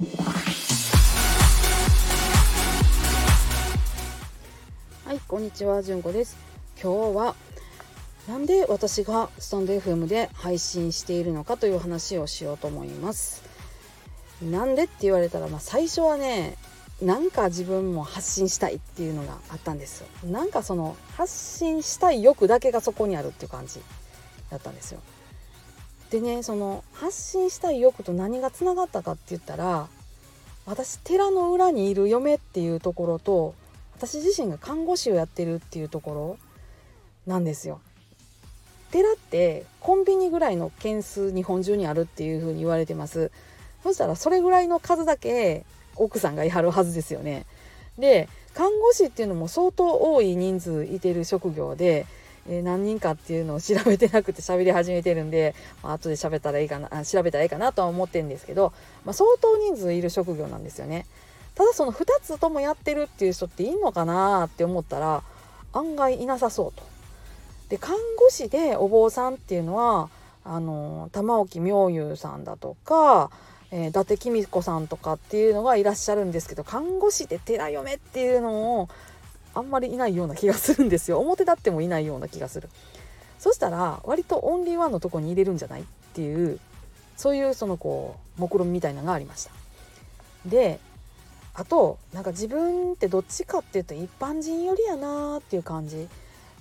はいこんにちはじゅんこです。今日はなんで私がスタンド FM で配信しているのかという話をしようと思います。なんでって言われたら、まあ、最初はねなんか自分も発信したいっていうのがあったんですよ。なんかその発信したい欲だけがそこにあるっていう感じだったんですよ。でねその発信したい欲と何がつながったかって言ったら私寺の裏にいる嫁っていうところと私自身が看護師をやってるっていうところなんですよ。寺ってコンビニぐらいの件数日本中にあるっていうふうに言われてます。そしたらそれぐらいの数だけ奥さんがいはるはずですよね。で看護師っていうのも相当多い人数いてる職業でえ、何人かっていうのを調べてなくて喋り始めてるんで、まあ、後で喋ったらいいかな調べたらいいかなとは思ってるんですけど、まあ、相当人数いる職業なんですよね。ただその2つともやってるっていう人っていいのかなって思ったら案外いなさそうと。で看護師でお坊さんっていうのはあの玉置妙優さんだとか、えー、伊達公子さんとかっていうのがいらっしゃるんですけど看護師で寺嫁っていうのをあんまりいないような気がするんですよ。表立ってもいないような気がする。そしたら割とオンリーワンのとこに入れるんじゃないっていうそういうそのこう目論みたいなのがありました。であとなんか自分ってどっちかっていうと一般人寄りやなっていう感じ。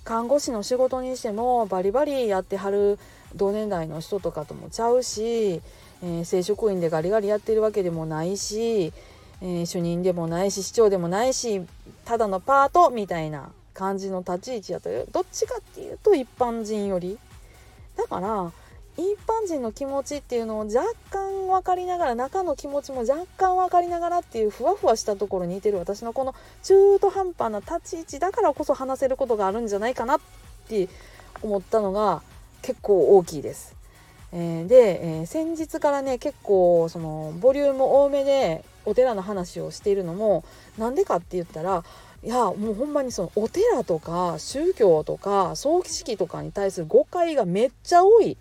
看護師の仕事にしてもバリバリやってはる同年代の人とかともちゃうし、えー、正職員でガリガリやってるわけでもないしえー、主任でもないし市長でもないしただのパートみたいな感じの立ち位置やとどっちかっていうと一般人よりだから一般人の気持ちっていうのを若干分かりながら中の気持ちも若干分かりながらっていうふわふわしたところにいてる私のこの中途半端な立ち位置だからこそ話せることがあるんじゃないかなって思ったのが結構大きいです。えー、で、えー、先日からね結構そのボリューム多めでお寺の話をしているのもなんでかって言ったらいやもうほんまにそのお寺とか宗教とか葬儀式とかに対する誤解がめっちゃ多い。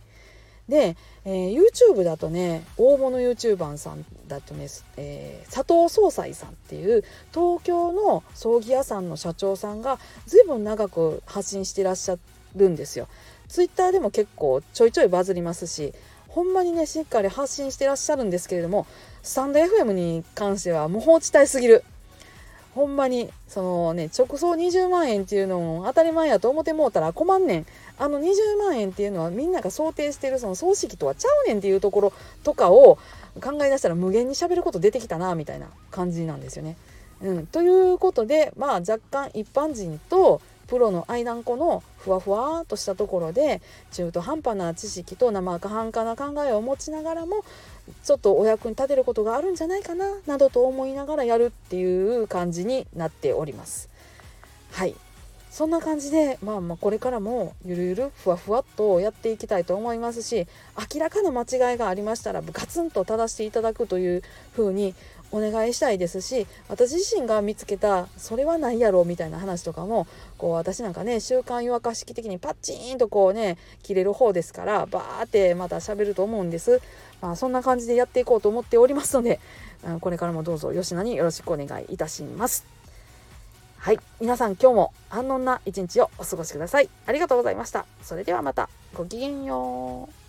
で、えー、YouTube だとね大物 YouTuber さんだとね、えー、佐藤総裁さんっていう東京の葬儀屋さんの社長さんが随分長く発信してらっしゃるんですよ。Twitter でも結構ちょいちょいバズりますしほんまにねしっかり発信してらっしゃるんですけれどもスタンド FM に関しては無法地帯すぎる。ほんまにそのね直送20万円っていうのも当たり前やと思ってもうたら困んねんあの20万円っていうのはみんなが想定してるその葬式とはちゃうねんっていうところとかを考え出したら無限にしゃべること出てきたなみたいな感じなんですよね。うん、ということでまあ若干一般人とプロの間んこのふわふわとしたところで中途半端な知識と生半可な考えを持ちながらもちょっとお役に立てることがあるんじゃないかななどと思いながらやるっていう感じになっております。はいそんな感じで、まあ、まあこれからもゆるゆるふわふわっとやっていきたいと思いますし明らかな間違いがありましたらガツンと正していただくというふうにお願いしたいですし私自身が見つけたそれはないやろみたいな話とかもこう私なんかね週刊湯沸かし式的にパッチーンとこうね切れる方ですからバーってまた喋ると思うんです、まあ、そんな感じでやっていこうと思っておりますのでうんこれからもどうぞ吉野によろしくお願いいたします。はい。皆さん今日も安穏な一日をお過ごしください。ありがとうございました。それではまた。ごきげんよう。